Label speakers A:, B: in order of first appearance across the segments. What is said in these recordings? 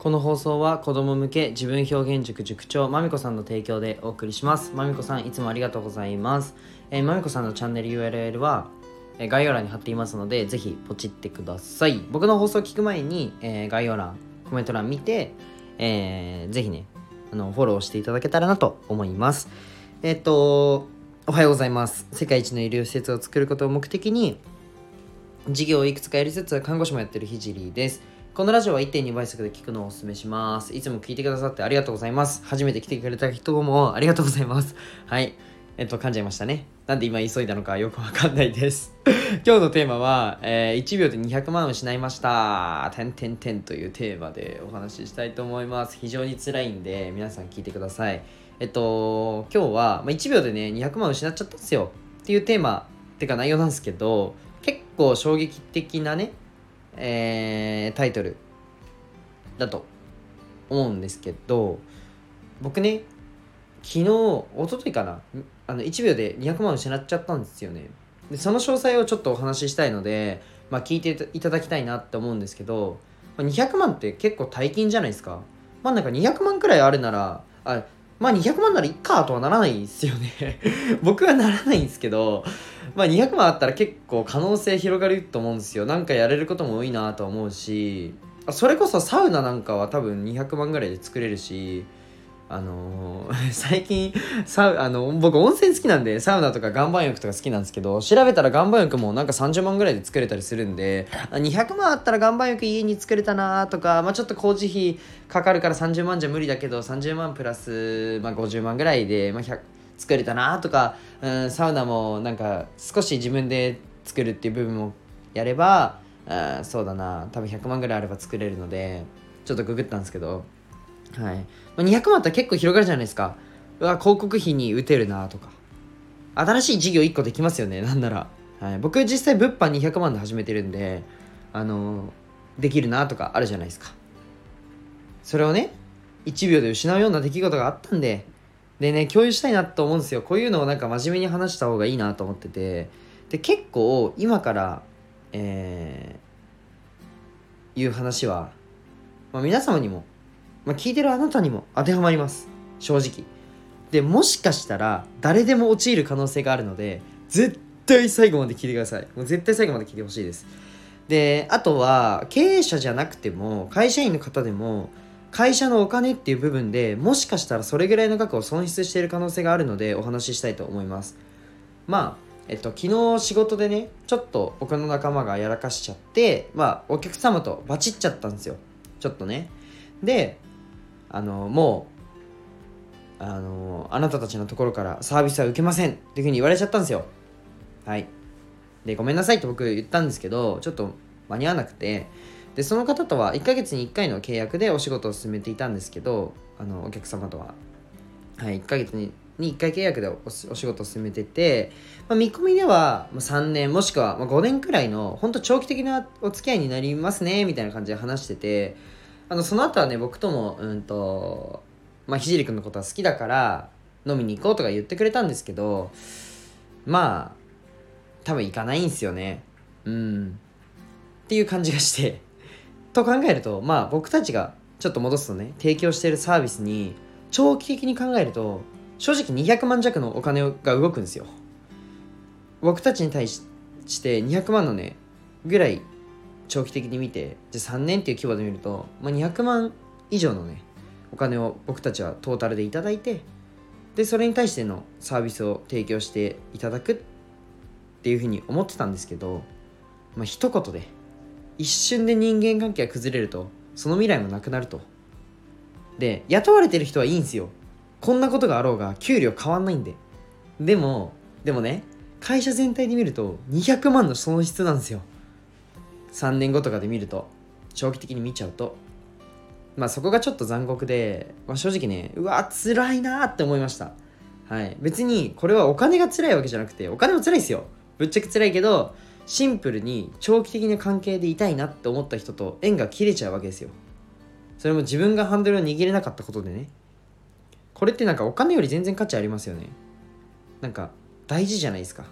A: この放送は子供向け自分表現塾塾長まみこさんの提供でお送りします。まみこさんいつもありがとうございます。えーまみこさんのチャンネル URL はえ概要欄に貼っていますのでぜひポチってください。僕の放送を聞く前に、えー概要欄コメント欄見て、えーぜひねあのフォローしていただけたらなと思います。えっ、とおはようございます。世界一の医療施設を作ることを目的に事業をいくつかやりつつ看護師もやってるひじりです。このラジオは1.2倍速で聞くのをお勧めします。いつも聞いてくださってありがとうございます。初めて来てくれた人もありがとうございます。はい。えっと噛んじゃいましたね。なんで今急いだのかよくわかんないです。今日のテーマは、えー1秒で200万失いました。てんてんてんというテーマでお話ししたいと思います。非常に辛いんで皆さん聞いてください。えっと今日は、まあ、1秒でね200万失っちゃったんですよ。っていうテーマってか内容なんですけど結構衝撃的なねえータイトルだと思うんですけど僕ね昨日一昨日かなあの1秒で200万失っちゃったんですよね。でその詳細をちょっとお話ししたいので、まあ、聞いていただきたいなって思うんですけど、ま200万って結構大金じゃないですか。まあなんか200万くらいあるならあまあ200万ならいっかとはならないですよね。僕はならないんですけどまあ200万あったら結構可能性広がると思うんですよ。なんかやれることも多いなと思うしそれこそサウナなんかは多分200万ぐらいで作れるしあのー 最近サウあの僕温泉好きなんでサウナとか岩盤浴とか好きなんですけど調べたら岩盤浴もなんか30万ぐらいで作れたりするんで200万あったら岩盤浴家に作れたなとか、まあ、ちょっと工事費かかるから30万じゃ無理だけど30万プラス、まあ、50万ぐらいで、まあ、作れたなとか、うん、サウナもなんか少し自分で作るっていう部分もやれば、うん、そうだな。多分100万ぐらいあれば作れるのでちょっとググったんですけどはい、200万ったら結構広がるじゃないですか。うわ広告費に打てるなとか。新しい事業1個できますよねなんなら、はい、僕実際物販200万で始めてるんであのできるなとかあるじゃないですか。それをね1秒で失うような出来事があったんででね共有したいなと思うんですよ。こういうのをなんか真面目に話した方がいいなと思ってて。で結構今からえー、いう話は、まあ、皆様にも、まあ、聞いてるあなたにも当てはまります。正直。でもしかしたら誰でも陥る可能性があるので絶対最後まで聞いてください。もう絶対最後まで聞いてほしいです。であとは経営者じゃなくても会社員の方でも会社のお金っていう部分でもしかしたらそれぐらいの額を損失している可能性があるのでお話ししたいと思います。まあえっと昨日仕事でねちょっと僕の仲間がやらかしちゃってまあお客様とバチっちゃったんですよ。ちょっとね。であのもうあのあなたたちのところからサービスは受けませんっていうふうに言われちゃったんですよ。はい。でごめんなさいって僕言ったんですけどちょっと間に合わなくて。でその方とは1ヶ月に1回の契約でお仕事を進めていたんですけどあのお客様とは。はい1ヶ月にに1回契約でお仕事を進めてて、まあ、見込みでは3年もしくは5年くらいの本当長期的なお付き合いになりますねみたいな感じで話しててあのその後はね僕ともうんとまあひじりくんのことは好きだから飲みに行こうとか言ってくれたんですけどまあ多分行かないんすよね。うん。っていう感じがして。と考えるとまあ僕たちがちょっと戻すとね提供しているサービスに長期的に考えると正直200万弱のお金が動くんですよ。僕たちに対して200万のねぐらい長期的に見てじゃあ3年っていう規模で見ると、まあ、200万以上のねお金を僕たちはトータルでいただいてでそれに対してのサービスを提供していただくっていうふうに思ってたんですけど、まあ一言で一瞬で人間関係が崩れるとその未来もなくなると。で雇われてる人はいいんすよ。こんなことがあろうが給料変わんないんで。でもでもね会社全体で見ると200万の損失なんですよ。3年後とかで見ると長期的に見ちゃうとまあそこがちょっと残酷で、まあ、正直ねうわ辛いなって思いました。はい。別にこれはお金が辛いわけじゃなくてお金も辛いですよ。ぶっちゃけ辛いけどシンプルに長期的な関係でいたいなって思った人と縁が切れちゃうわけですよ。それも自分がハンドルを握れなかったことでね。これってなんかお金より全然価値ありますよね。なんか大事じゃないですか。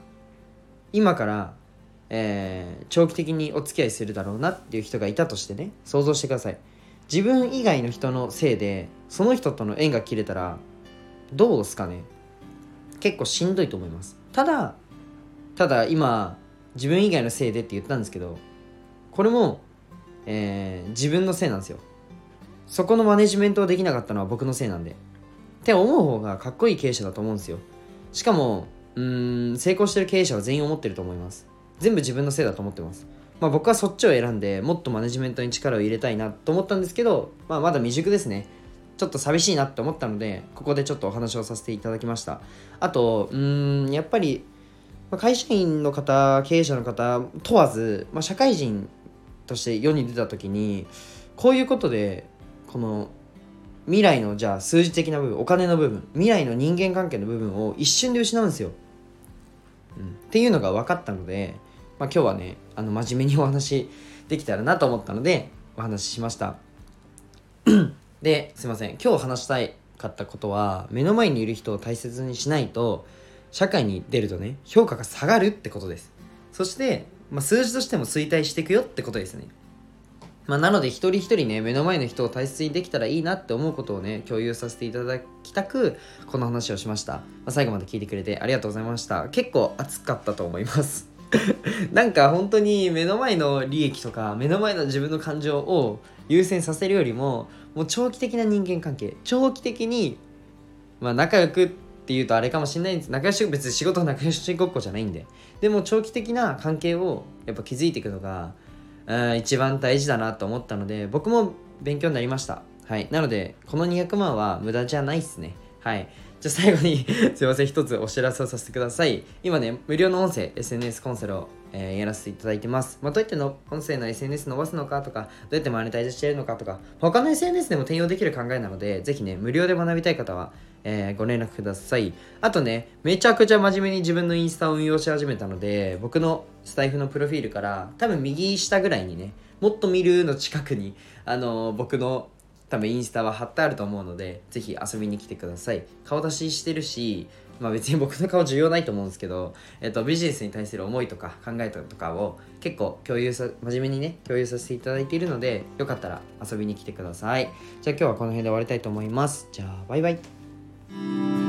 A: 今から、えー長期的にお付き合いするだろうなっていう人がいたとしてね想像してください。自分以外の人のせいでその人との縁が切れたらどうですかね？結構しんどいと思います。ただただ今自分以外のせいでって言ったんですけどこれも、えー、自分のせいなんですよ。そこのマネジメントをできなかったのは僕のせいなんで。って思う方がかっこいい経営者だと思うんですよ。しかもうん成功してる経営者は全員思ってると思います。全部自分のせいだと思ってます。まあ僕はそっちを選んでもっとマネジメントに力を入れたいなと思ったんですけど、まあ、まだ未熟ですね。ちょっと寂しいなって思ったのでここでちょっとお話をさせていただきました。あとうーんやっぱり会社員の方経営者の方問わず、まあ、社会人として世に出た時にこういうことでこの未来のじゃあ数字的な部分お金の部分未来の人間関係の部分を一瞬で失うんですよ、うん、っていうのが分かったので、まあ、今日はねあの真面目にお話できたらなと思ったのでお話ししました。ですいません。今日話したいかったことは目の前にいる人を大切にしないと社会に出るとね評価が下がるってことです。そして、まあ、数字としても衰退していくよってことですね。まあ、なので一人一人ね目の前の人を大切にできたらいいなって思うことをね共有させていただきたくこの話をしました、まあ、最後まで聞いてくれてありがとうございました。結構熱かったと思います。なんか本当に目の前の利益とか目の前の自分の感情を優先させるよりももう長期的な人間関係。長期的にまあ仲良くっていうとあれかもしれないんです。仲良し別に仕事仲良しごっこじゃないんで。でも長期的な関係をやっぱ築いていくのが一番大事だなと思ったので僕も勉強になりました。はい。なのでこの200万は無駄じゃないっすね。はい。じゃあ最後に すいません一つお知らせをさせてください。今ね無料の音声 SNS コンサルを、えー、やらせていただいてます、まあ、どうやっての？音声の SNS 伸ばすのかとかどうやってマネタイズしているのかとか他の SNS でも転用できる考えなのでぜひね無料で学びたい方はえー、ご連絡ください。あとね、めちゃくちゃ真面目に自分のインスタを運用し始めたので、僕のスタイフのプロフィールから、多分右下ぐらいにね、もっと見るの近くに、あのー、僕の多分インスタは貼ってあると思うので、ぜひ遊びに来てください。顔出ししてるし、まあ別に僕の顔重要ないと思うんですけど、えっと、ビジネスに対する思いとか考えとかを結構共有さ、真面目にね、共有させていただいているので、よかったら遊びに来てください。じゃあ今日はこの辺で終わりたいと思います。じゃあ、バイバイ。